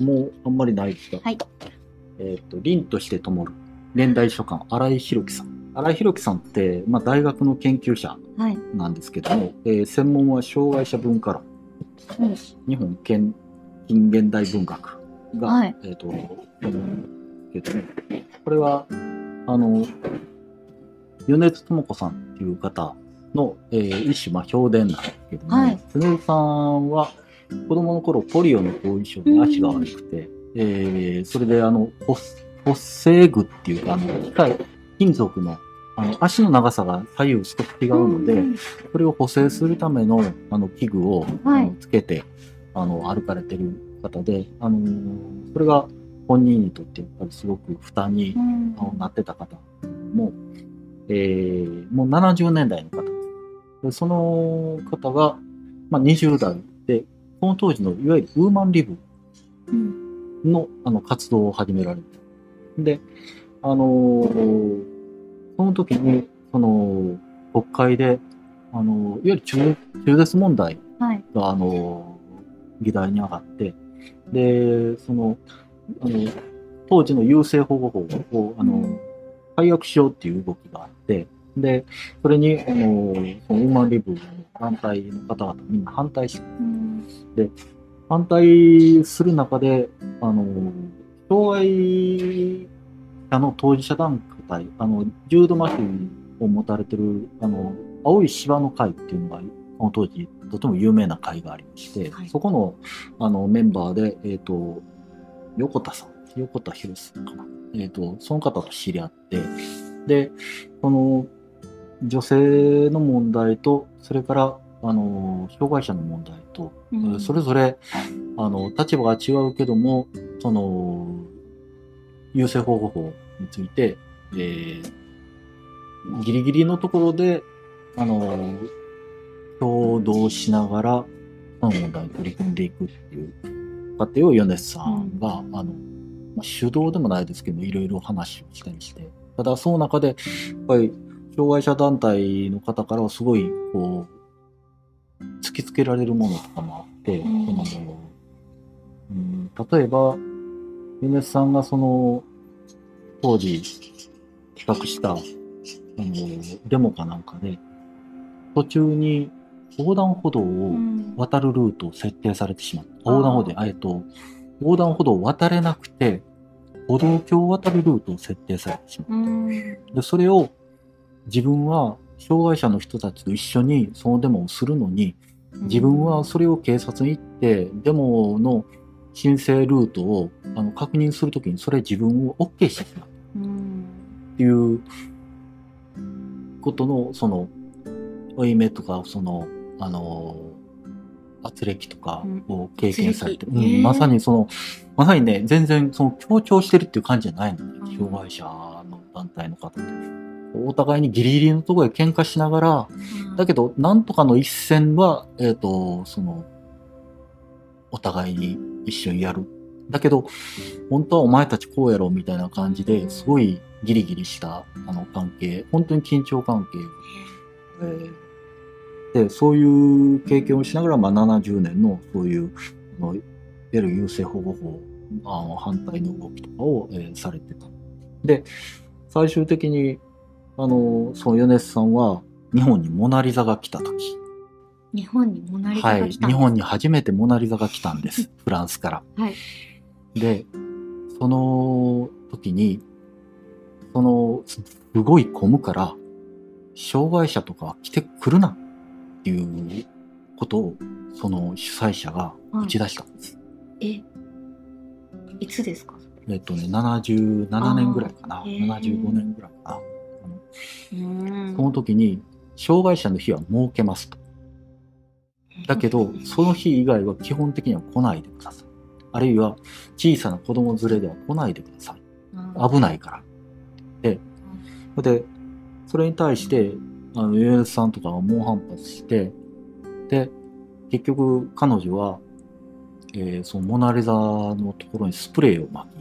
もうあんまりないですが、はい。えっ、と、凛として灯る、現代書館、新井弘樹さん。新井弘樹さんって、まあ、大学の研究者はい。なんですけども、えー専門は障害者文化論、うん。日本近近現代文学が、はい。えっ、と、けどね、これは、あの、米津智子さんっていう方の、えー一種、まあ、評伝なんですけども、はい。さんは子供の頃ポリオの後遺症で足が悪くて、えーそれであの、補補正具っていうか、あの、機械、金属の、あの、足の長さが左右少し違うので、ん。それを補正するためのあの器具を、はい。あのつけてあの歩かれてる方で、あのーそれが本人にとってやっぱりすごく負担になってた方も、えーもう70年代の方でその方が、まあ、20代で、この当時のいわゆるウーマンリブうんのあの活動を始められて。で、あのーその時に、その、国会で、あのーいわゆる中中絶問題はい。が、あのー議題に上がって、で、その、あの、当時の優生保護法を、あの、解約しようっていう動きがあって、で、それに、あの、そのウーマンリブの団体の方々みんな反対して、うん反対する中で、あの、障害者の当事者団体、あの、重度麻痺を持たれてる、あの、青い芝の会っていうのが、その当時、とても有名な会がありまして、はいそこの、あの、メンバーで、えっ、と、横田さん、横田博さんかな。えっ、と、その方と知り合って、で、この、女性の問題と、それから、あの、障害者の問題と、うん。それぞれ、あの、立場が違うけども、その、優生保護法について、えーギリギリのところで、あの、共同しながら、その問題に取り組んでいくっていう過程を米津さんが、あの、まあ、主導でもないですけど、いろいろ話をしたりして、ただその中で、やっぱり、障害者団体の方からはすごい、こう、突きつけられるものとかもあって、うん。その。うん、例えば、米津さんがその、当時、企画した、あの、デモかなんかで、途中に横断歩道うをん。渡るルートを設定されてしまった。横断歩道で、えっと、横断歩道を渡れなくて、歩道橋を渡るルートを設定されてしまった。うん。で、それを自分は障害者の人たちと一緒にそのデモをするのに、自分はそれを警察に行って、デモの申請ルートをあの確認するときにそれ自分を OK してしまううん。っていうことの、その、負い目とか、その、あの、圧力とかを経験されて、圧力。ねうんまさにその、まさにね、全然その強調してるっていう感じじゃないのねうん。障害者の団体の方って。お互いにギリギリのところで喧嘩しながら、だけど、なんとかの一線は、えっ、と、その、お互いに一緒にやる。だけど、本当はお前たちこうやろうみたいな感じで、すごいギリギリした、あの、関係、本当に緊張関係。えーで、そういう経験をしながら、まあ、70年の、そういう、あのいわゆる優生保護法、あの反対の動きとかを、えーされてた。で、最終的に、あの、その米津さんは、日本にモナリザが来た時、日本にモナリザはい、が来た日本に初めてモナリザが来たんです。フランスから。はいで、その時に、その、すすごい混むから、障害者とか来てくるなっていうことを、その主催者が打ち出したんです。えいつですか？えっとね、77年ぐらいかな。あーへー75年ぐらいかな。あのうんその時に、障害者の日は設けますと。だけど、その日以外は基本的には来ないでください。あるいは、小さな子供連れでは来ないでください。危ないから。で、で、それに対して、あの、ユエスさんとかが猛反発して、で、結局、彼女は、えーそのモナリザのところにスプレーを撒き、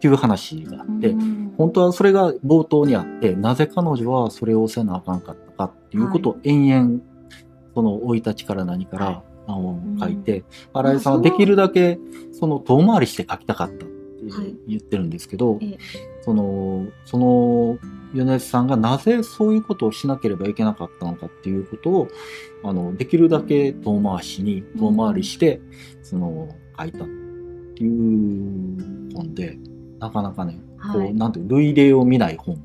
っていう話があって、うん。本当はそれが冒頭にあって、なぜ彼女はそれをせなあかんかったかっていうことを延々、その生い立ちから何から、はい。あの書いて、新井さんはできるだけその遠回りして書きたかったってはい。言ってるんですけど、ええ。その、その、米津さんがなぜそういうことをしなければいけなかったのかっていうことを、あの、できるだけ遠回しに、遠回りして、その、書いたっていう本で、なかなかね、こう、はいなんていう、類例を見ない本。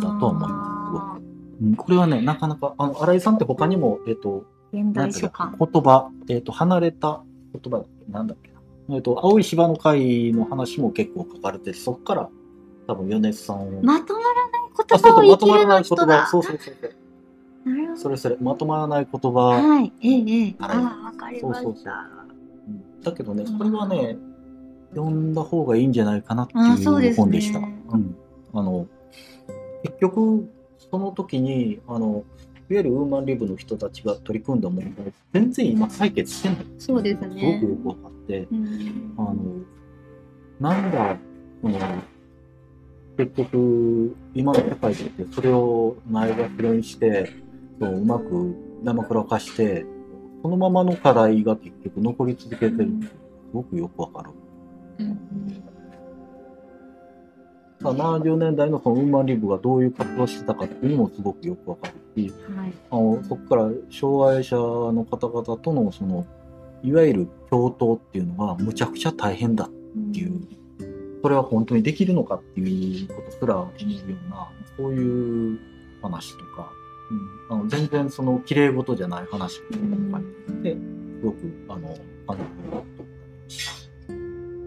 だとは思いまうんこれはね、なかなか、あの、新井さんって他にも、えっと、現代書簡。言葉、えっと、離れた言葉なんだっけな。えっと、青い芝の会の話も結構書かれてて、そっから、多分、米津さんを。まとまらないあ言葉を生きるまらない言葉。の人だ。そうそうそうそう。なるほど。それそれ、まとまらない言葉。はい。ええ、ええ。あはいあ、わかりまそうそうそうした。うんだけどね、これはね、読んだ方がいいんじゃないかなっていう本でした。うん。あの、結局、その時に、あの、いわゆるウーマンリブの人たちが取り組んだ問題、全然今採決してない。そうですすごねくよく分かって、うんあの、なんだ、その、結局、今の社会ってそれを前がにして、そううまく生くらかして、そのままの課題が結局残り続けてるすごくよくわかる。うん。まあ70年代のそのウーマンリブがどういう活動をしてたかっていうのもすごくよくわかるし、はい。あのそこから障害者の方々とのその、いわゆる共闘っていうのがむちゃくちゃ大変だっていう、それは本当にできるのかっていうことすら思うような、そういう話とか、うん、あの全然その綺麗事じゃない話とかうんすごく、あの、あの、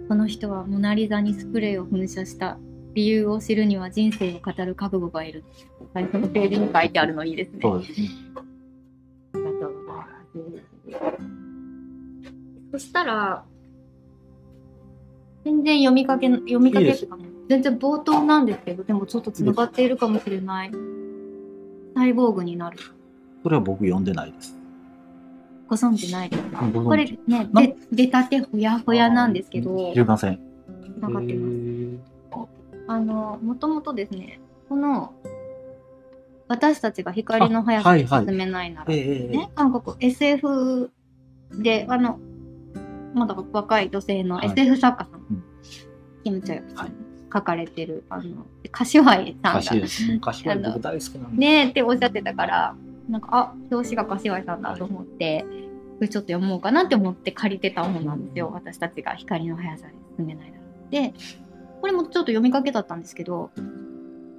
この人はモナリザにスプレーを噴射した理由を知るには人生を語る覚悟がいる。最初のページに書いてあるのいいですね。そうですね。ありがとうございます。そしたら、全然読みかけ、読みかけとかも、全然冒頭なんですけど、でもちょっと繋がっているかもしれない。サイボーグになる。それは僕読んでないです。ご存知ないですか？これね、な？で出たてほやほやなんですけど、知りません。繋がってます。あの、もともとですね、この、私たちが光の速さであはいはい。進めないなら、ね、韓国 SF で、あの、まだ若い女性のはい。SF 作家さん、うん。キム・チョヨさん、はい。書かれてる、あの、柏井さんが、歌詞です。昔は僕大好きなんで。ねえっておっしゃってたから、なんか、あ、表紙が柏井さんだと思って、これちょっと読もうかなって思って借りてた本なんですよ。私たちが光の速さで進めないだろう。で、これもちょっと読みかけだったんですけど、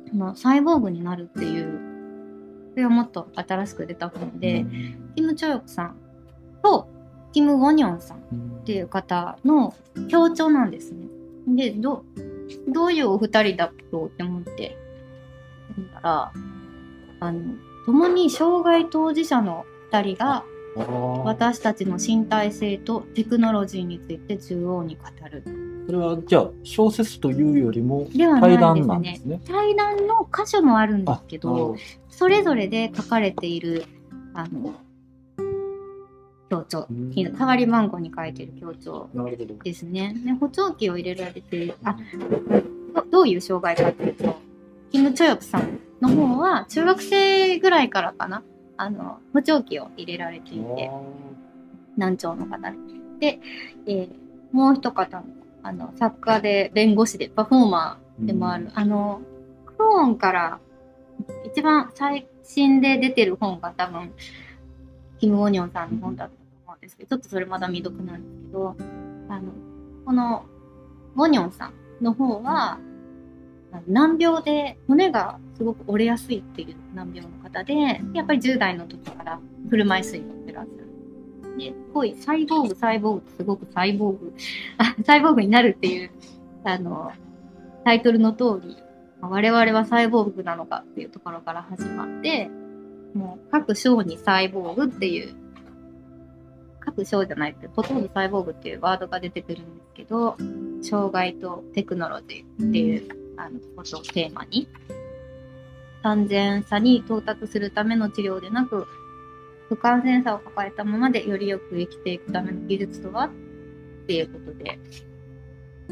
そのサイボーグになるっていう、これはもっと新しく出た本で、キム・チョヨクさんとキム・ウォニョンさんっていう方の協調なんですね。で、ど、どういうお二人だろうって思って、ら、あの、共に障害当事者の二人が私たちの身体性とテクノロジーについて縦横に語る。それはじゃあ小説というよりもではない対談ですねなんです。ね。対談の箇所もあるんですけどそれぞれで書かれている、あの、強調うん、代わり番号に書いてる強調。ですね。で補聴器を入れられてあどどういう障害かというとキム・チョヨクさんの方は中学生ぐらいからかな。あの補聴器を入れられていて難聴の方で。で、えーもう一方のあの作家で弁護士でパフォーマーでもある、あのクローンから一番最新で出てる本が多分キム・ウォニョンさんの本だったと思うんですけどちょっとそれまだ未読なんですけどあのこのウォニョンさんの方はあの難病で骨がすごく折れやすいっていう難病の方でやっぱり10代の時から車椅子に乗ってらっしゃる。で、すごいサイボーグ、サイボーグってすごくサイボーグ、サイボーグになるっていう、あの、タイトルの通り、我々はサイボーグなのかっていうところから始まって、もう各章にサイボーグっていう、各章じゃないって、ほとんどサイボーグっていうワードが出てくるんですけど、障害とテクノロジーっていう、あの、ことをテーマに、安全さに到達するための治療でなく、不完全さを抱えたままでよりよく生きていくための技術とは？っていうことで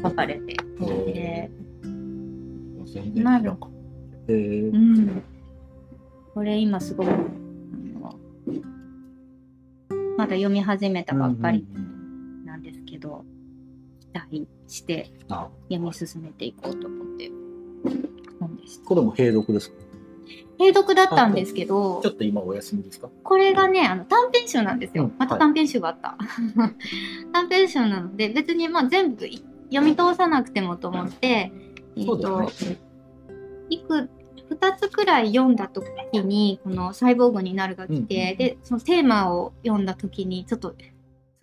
書かれていて、全然知らんかったえーうん。これ今すごく、ままだ読み始めたばっかりなんですけど、して読み進めていこうと思って本でした。これも閉読ですか？閉読だったんですけどちょ、っと今お休みですか？これがね、あの短編集なんですよ。うんまた短編集があった。短編集なので、別にまあ全部い読み通さなくてもと思って、えっ、そうと、ね。いく、二つくらい読んだ時に、このサイボーグになるが来て、うんうんで、そのテーマを読んだ時に、ちょっと、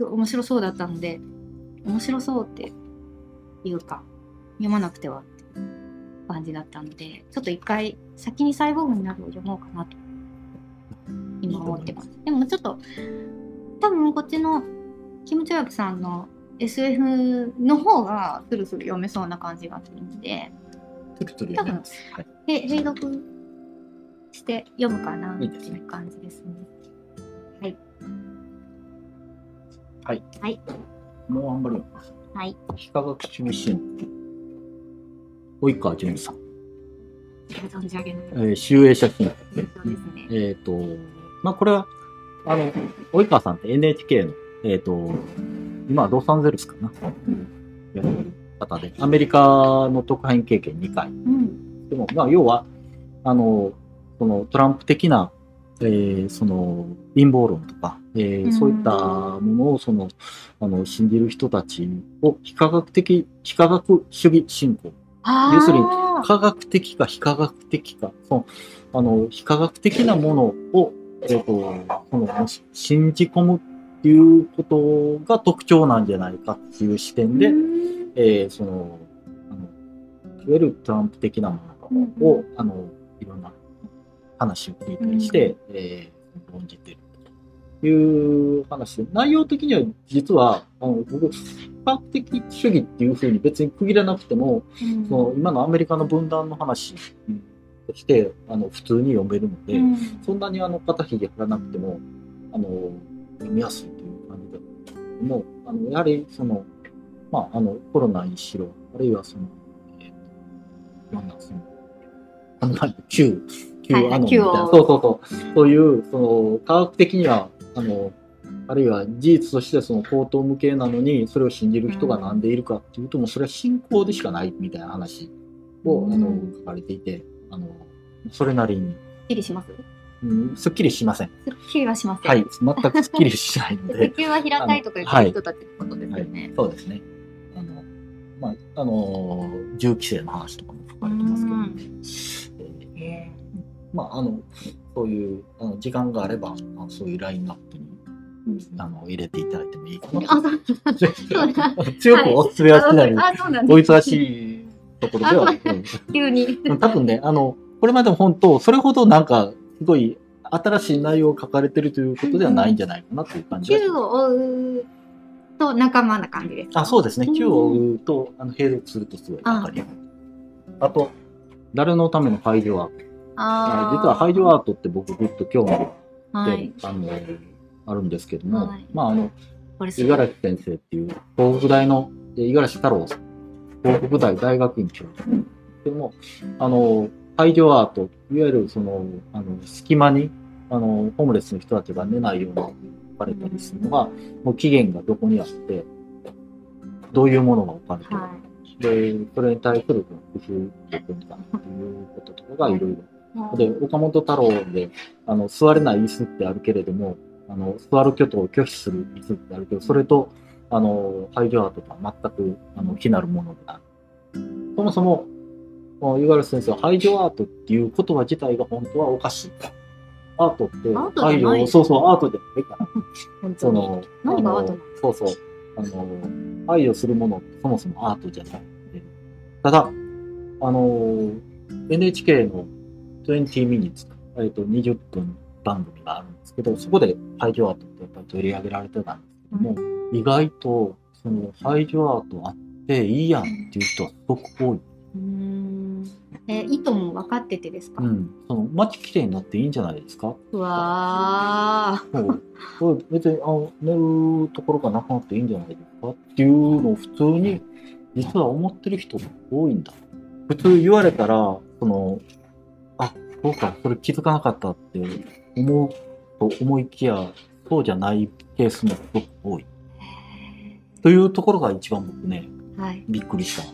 面白そうだったので、面白そうっていうか、読まなくてはって感じだったので、ちょっと一回、先にサイボーグになるを読もうかなと、今思ってます。でもちょっと、多分こっちの、キム・チョヤプさんの SF の方がスルスル読めそうな感じがするので、トゥルトゥル読めます。はい。で、閉読して読むかなっていう感じですね。はい。はい。はい。もうあんまり読みます。はい。非科学主義支援。及川淳さん。存じ上げない。えー、集英写真。そうですね。えっ、と、まあ、これは、あの、及川さんって NHK の、えっ、と、今はロサンゼルスかな。やってる方で、アメリカの特派員経験2回。うん。でも、まあ、要は、あの、そのトランプ的な、えーその陰謀論とか、えーうんそういったものをそのあの信じる人たちを非科学的、非科学主義信仰。要するに科学的か非科学的か、そのあの非科学的なものを、えーとそのし信じ込むっていうことが特徴なんじゃないかっていう視点で、うん。えーその、あの、いわゆるトランプ的なものを、あの、いろんな話を聞いたりして、えー論じているという話。で、内容的には実は、あの、僕、科学的主義っていうふうに別に区切らなくても、うん。その今のアメリカの分断の話として、あの、普通に読めるので、うん。そんなにあの、肩ひげ張らなくても、あの、読みやすいという感じだったんですけども、あの、やはりその、まあ、あの、コロナにしろ、あるいはその、えっ、と、いろんなその、あの、旧、旧はいはいアノンみたいな、旧をそうそうそう、そういう、その、科学的には、あの、あるいは事実としてその口頭無形なのに、それを信じる人がなんでいるかっていうと、もうそれは信仰でしかないみたいな話を、あのうん、書かれていて、あの、それなりに、すっきりします？うん、すっきりしません。すっきりはしません。はい、全くすっきりしないので地。球は平たいとか言ってる人たちってことですよね。そうですね。あの、まあ、あの、銃規制の話とかも書かれてますけど、うんえーへまあ、あの、そういう、あの時間があれば、あのそういうラインナップに、ーあの、入れていただいてもいいかなあ、そうそうだ。強くお勧めはしない。お。忙しいところでは、急に。うん多分ね、あの、これまでも本当、それほどなんか、すごい新しい内容を書かれてるということではないんじゃないかなという感じがし球ます。を追うと仲間な感じですか？あ、そうですね。うん9を追うと、あの、並読するとすごいわかりやすい。あと、誰のための排除アート。あー。実は排除アートって僕ぐっと興味があって、はい。あの、あるんですけども、はい。まあ、あの、五十嵐先生っていう、東北大の、え五十嵐太郎さん、東北大大学院長でも、あの、排除アート、いわゆるその、あの、隙間に、あの、ホームレスの人たちが寝ないように置かれたりするのが、もう期限がどこにあって、どういうものが置かれてるはで、それに対する工夫っていうこととかがいろいろ。い。で、岡本太郎で、あの、座れない椅子ってあるけれども、あの、座ることを拒否する椅子ってあるけど、それと、あの、排除アートとは全く、あの、非なるものである。そもそも、この五十嵐先生は排除アートっていう言葉自体が本当はおかしい。アートって排除、そうそう、アートじゃないから。本当に。その、何がアートなの？そうそう。あの、愛をするものってそもそもアートじゃない。ただ、あの、NHK の20 minutes、えっと、20分番組があるんですけど、そこで排除アートってやっぱり取り上げられてたんですけども、意外と、その排除アートあっていいやんっていう人はすごく多い。うーん。え、意図も分かっててですか？うん。その街きれいになっていいんじゃないですか？うわー。そう。別に、あ寝るところがなくなっていいんじゃないですか？っていうのを普通に、実は思ってる人が多いんだ。普通言われたら、その、あ、そうか、それ気づかなかったって思うと思いきや、そうじゃないケースもすごく多い。というところが一番僕ね、はい。びっくりした。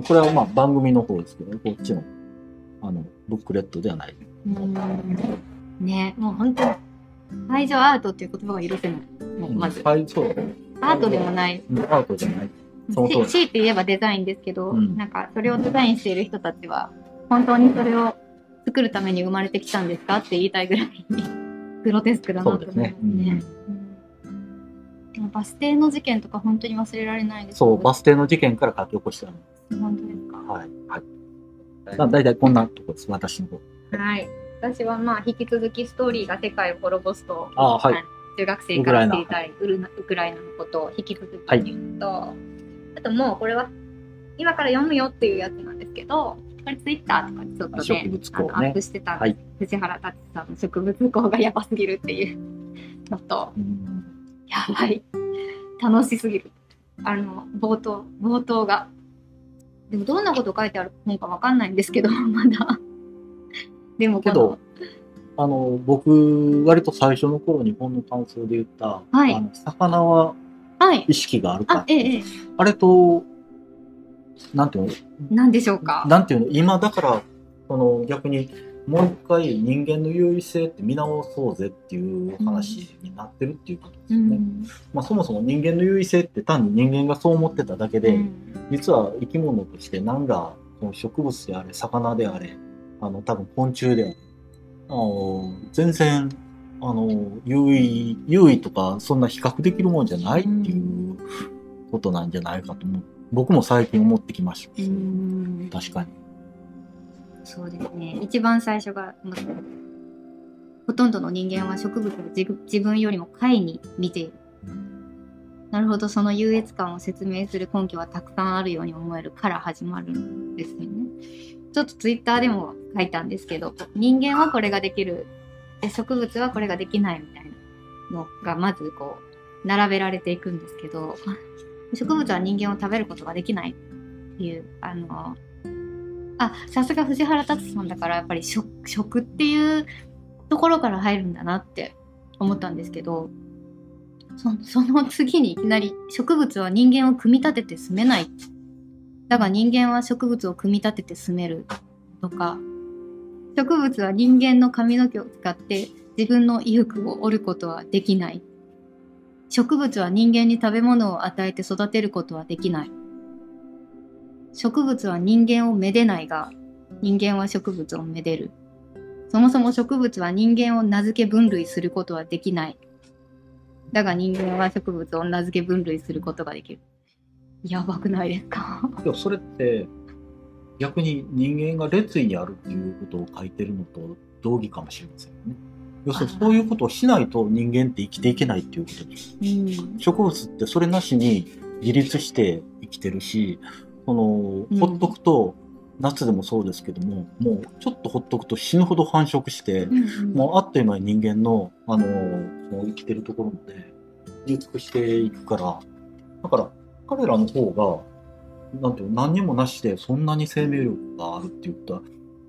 これはまあ番組の方ですけど、こっちの、あの、ブックレットではない。うんねもう本当に愛情アートっていう言葉が許せない。まず、はい、そう。アートでもない。うんアートじゃない。強いて言えばデザインですけど、うんなんかそれをデザインしている人たちは、本当にそれを作るために生まれてきたんですかって言いたいぐらいに、グロテスクだなと思いますね。ねうんバス停の事件とか本当に忘れられないですそう、バス停の事件から書き起こしたの。本当ですか？はい。はい。だだいたいこんなとこです、私の方。はい。私はまあ引き続きストーリーが世界を滅ぼすと、ああはいの中学生から知りたいウクライナのことを引き続き言うと、あともうこれは今から読むよっていうやつなんですけど、これツイッターとかにちょっとね、ねアップしてた、はい藤原達さんの植物工がやばすぎるっていう のと、うんやばい。楽しすぎる。あの、冒頭、冒頭が。でもどんなこと書いてある本かわかんないんですけど、まだ。でもけど、あの、僕、割と最初の頃に本の感想で言った、はいあの魚ははい。意識があるかあ、ええ、ええ。あれと、なんていうの？何でしょうか？なんていうの？今だから、その逆にもう一回人間の優位性って見直そうぜっていう話になってるっていうことですうよね。ん。まあそもそも人間の優位性って単に人間がそう思ってただけで、うん実は生き物として何がその植物であれ、魚であれ、あの多分昆虫であれ、あの全然あの優位、優位とかそんな比較できるもんじゃないっていうことなんじゃないかと思う。僕も最近思ってきました。うん確かに。そうですね。一番最初が、まほとんどの人間は植物を自分自分よりも下位に見ている。なるほど、その優越感を説明する根拠はたくさんあるように思えるから始まるんですよね。ちょっとツイッターでも書いたんですけど、人間はこれができる、で植物はこれができないみたいなのがまずこう、並べられていくんですけど、植物は人間を食べることができないっていう、あの、あ、さすが藤原達さんだからやっぱり食食っていうところから入るんだなって思ったんですけど、そその次にいきなり植物は人間を組み立てて住めない。だが人間は植物を組み立てて住めるとか、植物は人間の髪の毛を使って自分の衣服を織ることはできない。植物は人間に食べ物を与えて育てることはできない。植物は人間をめでないが、人間は植物をめでる。そもそも植物は人間を名付け分類することはできない。だが人間は植物を名付け分類することができる。やばくないですか？でもそれって逆に人間が列位にあるっていうことを書いてるのと同義かもしれませんよね。要するにそういうことをしないと人間って生きていけないっていうことです。うん。植物ってそれなしに自立して生きてるし、その、うんほっとくと、夏でもそうですけども、もうちょっとほっとくと死ぬほど繁殖して、もうあっという間に人間の、あの、その生きてるところまで入築していくから、だから彼らの方が、なんていうの、何にもなしでそんなに生命力があるって言ったら、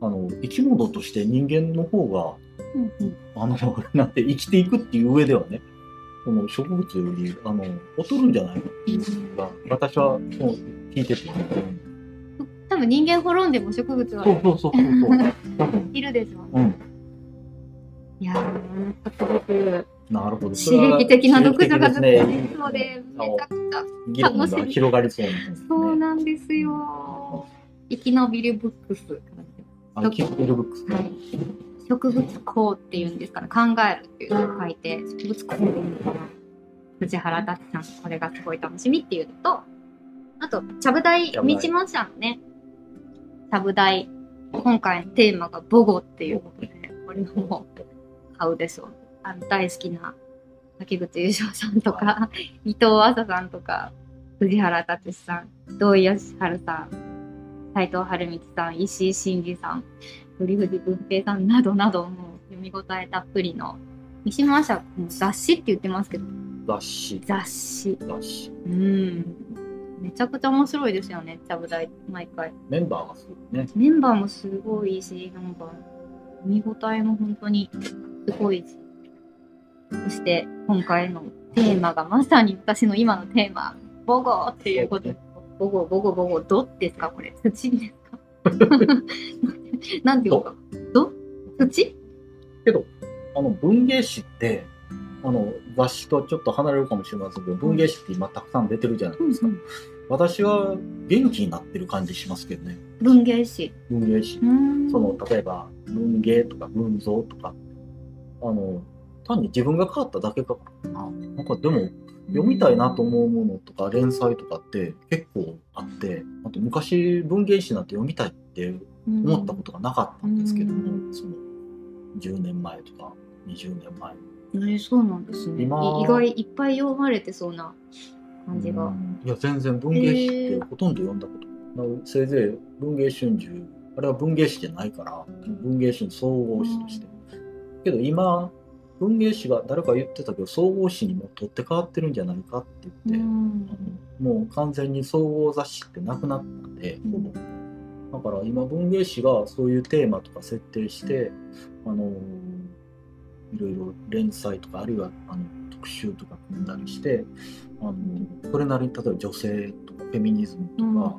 あの、生き物として人間の方が、うんうんあの、なんて生きていくっていう上ではね、この植物より、あの、劣るんじゃないかっていうのが、私はそう聞いてて多分人間滅んでも植物はそうそうそうそうそう。いるでしょうね。うん。いやー、すごくなるほど。刺激的な読書がずっと刺激的ですので、めちゃくちゃ議論が広がりそうなんですね。そうなんですよ。生き延びるブックス。あの、キッルブックス。はい。植物工っていうんですかね。考えるっていうのを書いて、植物工っていうのかな。藤原達さん、これがすごい楽しみっていうのと、あと、ちゃぶ台、道も社のね、ちゃぶ台、今回のテーマが母語っていうことで、これも買うでしょう。あの、大好きな滝口優勝さんとか、伊藤麻さんとか、藤原達さん、土井善晴さん、斉藤春光さん、石井真二さん、鳥藤文平さんなどなど、もう読み応えたっぷりの、三島社、もう雑誌って言ってますけど、雑誌。雑誌。雑誌。うん。めちゃくちゃ面白いですよね、ちゃぶ台、毎回。メンバーがすごいね。メンバーもすごいし、なんか、見応えも本当にすごいし。そして今回のテーマがまさに私の今のテーマ、ボゴっていうことで、ボゴ、ボゴ、ボゴ、どですかこれ土ですか？なんていうか、ど？土？けど、あの、文芸誌って、あの、雑誌とちょっと離れるかもしれませんけど、文芸誌って今たくさん出てるじゃないですか。私は元気になってる感じしますけどね。文芸誌。文芸誌う。んその、例えば、文芸とか文像とか、あの、単に自分が変わっただけかな。なんかでも、読みたいなと思うものとか連載とかって結構あって、あと昔文芸誌なんて読みたいって思ったことがなかったんですけども、うん。その10年前とか20年前えーそうなんですね。意外いっぱい読まれてそうな感じが。いや全然文芸誌ってほとんど読んだことない、せいぜい文芸春秋あれは文芸誌じゃないから文芸誌の総合誌として、けど今文芸誌が誰か言ってたけど総合誌にも取って変わってるんじゃないかって言って、うん。もう完全に総合雑誌ってなくなったんで、ほぼだから今文芸誌がそういうテーマとか設定して、あのいろいろ連載とかあるいはあの特集とか組んだりしてあのそれなりに例えば女性とかフェミニズムとか、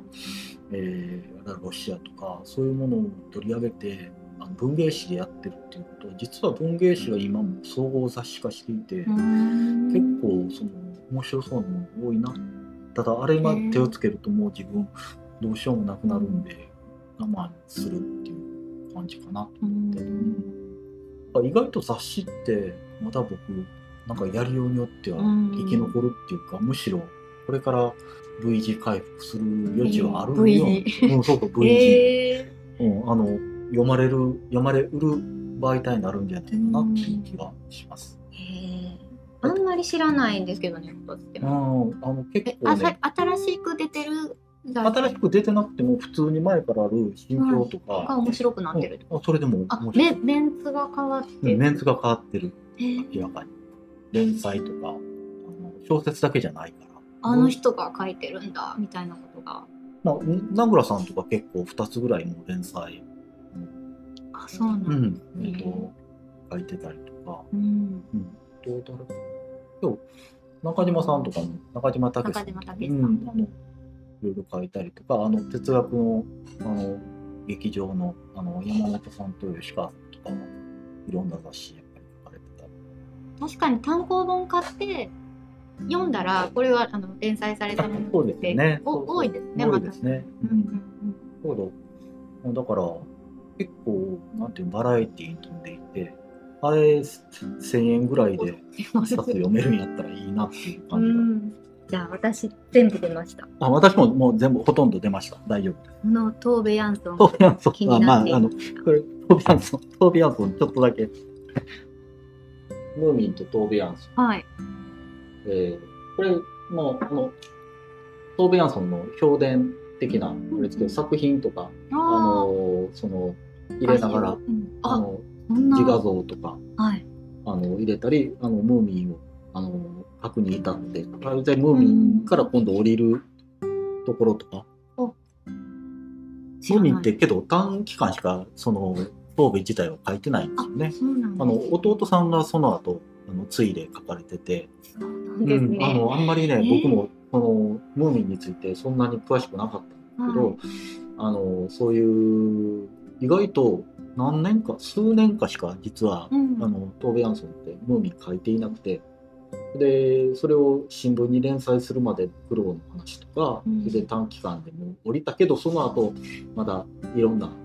えーロシアとかそういうものを取り上げてあの文芸誌でやってるっていうことは実は文芸誌が今も総合雑誌化していて。うん。結構その面白そうなの多いな。ただあれ今手をつけるともう自分どうしようもなくなるんで我慢するっていう感じかなうん。意外と雑誌ってまだ僕なんかやりようによってはうん。生き残るっていうかむしろこれから V 字回復する余地はあるよ。えーうん、そうか V 字、えうん、あの読まれる読まれうる媒体になるんじゃないかなっていう気がします。ーへー。あんまり知らないんですけどね、ことって。うん、あの結構ね。新しく出てる新しく出てなくても普通に前からある心境とがか、面白くなってる。うん。あそれでもあ面、白い。メメンツが変わってる？うんメンツが変わってる。えー。明らかに。連載とか。小説だけじゃないから。あの人が書いてるんだ、みたいなことが。まあ名倉さんとか結構2つぐらいも連載、あ、そうなんだ。うん。えっと書いてたりとか、うん。うん、どうだろう。今日中島さんとかも中島武さん中島とか武さんうんいろいろ書いたりとかあの哲学のあの劇場のあの山本さんと吉川さんとかもいろんな雑誌やっぱり書かれてたり確かに単行本買って読んだら、これはあの連載されたものそうですね多いですね、多。いですね、うんうんそうだだから結構なんていうのバラエティーに富んでいてあれ1000円ぐらいでうん。一冊読めるんやったらいいなっていうう感じが、ん。じゃあ私全部出ました。あ私ももう全部ほとんど出ました大丈夫ですこのトーベ・ヤンソン。トービアンソンあまああのこれトービアンソントービアンソンちょっとだけムーミンとトービアンソンはい。えーこれもあのトーベ・ヤンソンの評伝的なあれですけど、作品とかああのその入れながらあ、うんあ、あの。自画像とかはい。あの入れたりあのムーミンをあの書くに至って。あれでムーミンから今度降りるところとか、ムーミンってけど短期間しかその東部自体は書いてないんですよね。あの弟さんがその後あのついで書かれてて、そうなんあね。のあんまりね、えー。僕もそのムーミンについてそんなに詳しくなかったんですけど、はい。あのそういう意外と何年か数年かしか実は、うん。あのトーベ・ヤンソンってムーミン書いていなくてでそれを新聞に連載するまで苦労の話とか、うん。で短期間でも降りたけどその後まだいろんなあの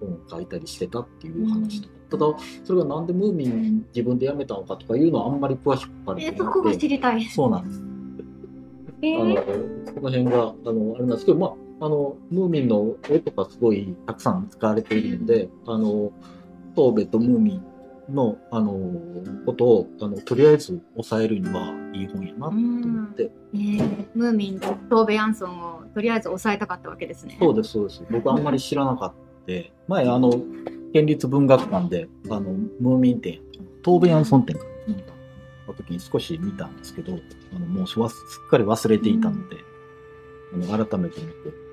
本を書いたりしてたっていう話とか、ただそれがなんでムーミン自分で辞めたのかとかいうのはあんまり詳しく書かれてえ、なそこが知りたい。です。そうなんです。えあのー、その辺があのあれなんですけど、まあ、あのムーミンの絵とかすごいたくさん使われているので、あのトーベとムーミンのあのことをあのとりあえず抑えるにはいい本やなと思って、えー、ムーミンとトーベ・ヤンソンをとりあえず抑えたかったわけですね。そうですそうです。僕あんまり知らなかった。前あの県立文学館であのムーミン展トーベ・ヤンソン展か。見た時に少し見たんですけどあのもうすっかり忘れていたので、あの改めて見て。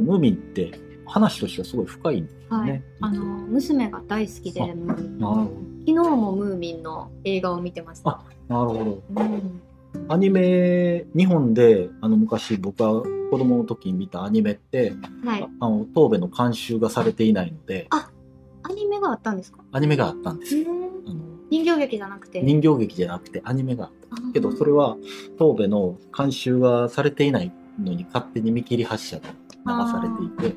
ムーミンって話としてはすごい深いんですよはい。ね。あの、娘が大好きで、あムーミンなるほ日もムーミンの映画を見てました。なるほど。うん。アニメ、日本で、あの、昔僕は子供の時に見たアニメって、はいあ。あの、東部の監修がされていないので、アニメがあったんですか？アニメがあったんです人形劇じゃなくて。人形劇じゃなくてアニメがあった。けど、それは東部の監修がされていないのに勝手に見切り発車で流されていて、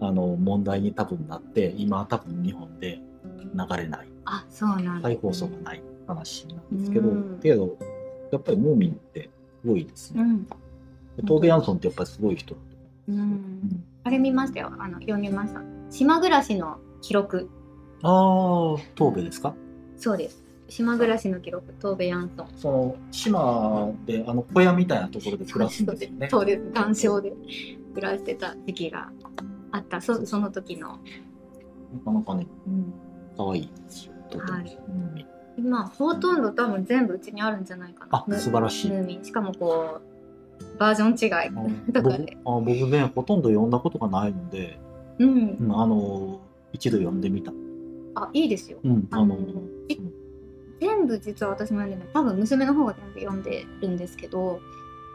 あの、問題に多分なって、今は多分日本で流れない、あ、そうなんだ。再放送がない話なんですけど、うんけど、やっぱりムーミンってすごいですね。うん。トーベ・ヤンソンってやっぱりすごい人だとうん。あれ見ましたよ。あの、読みました。島暮らしの記録。ああ、東部ですか？そうです。島暮らしの記録、東部ヤンソン。その、島で、あの、小屋みたいなところで暮らすんですよね。そうです。岩礁で暮らしてた時期があった。そその時の。なかなかね、うん。可愛いですよ。はいムーミン今、ほとんど多分全部うちにあるんじゃないかな。あ、素晴らしいム。ーミン。しかもこう、バージョン違い。あとか僕で。あ僕ね、ほとんど読んだことがないので、うん。うんあの、一度読んでみた。あ、いいですよ。うん、あの、全部実は私も読んでない。多分娘の方が全部読んでるんですけど、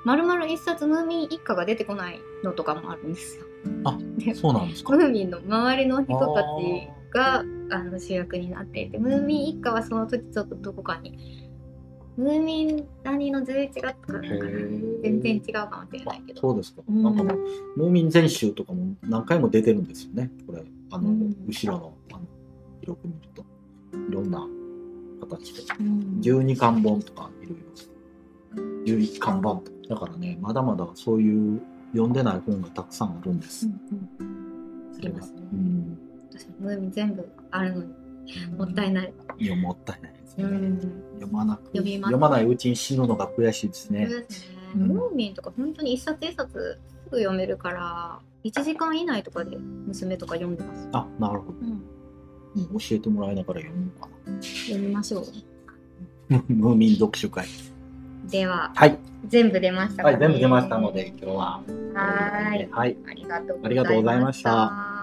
まるまる一冊ムーミン一家が出てこないのとかもあるんですよ。あでそうなんですか。ムーミンの周りの人たちがあの主役になっていて、ムーミン一家はその時ちょっとどこかに、ムーミン谷の11月かなんかへー全然違うかもしれないけど。そうですか。うんなんかもう、ムーミン全集とかも何回も出てるんですよね。これ、あの、うん後ろの、あの、記録見ると、いろんな形で。うん12巻本とかいろいろ。11巻本とか。だからね、まだまだそういう読んでない本がたくさんあるんです。うんうんありますねうん。私全部あるのにもったいない。いや、もったいないですうね。ん読まなく読みます読まないうちに死ぬのが悔しいですね。そうですね。うんムーミンとか本当に一冊一冊すぐ読めるから、1時間以内とかで娘とか読んでます。あ、なるほど。うん、うん教えてもらいながら読むのか読みましょう。な。ムーミン読書会。では、はい。全部出ましたかねはい、全部出ましたので、今日は。はーい。はい。ありがとうありがとうございました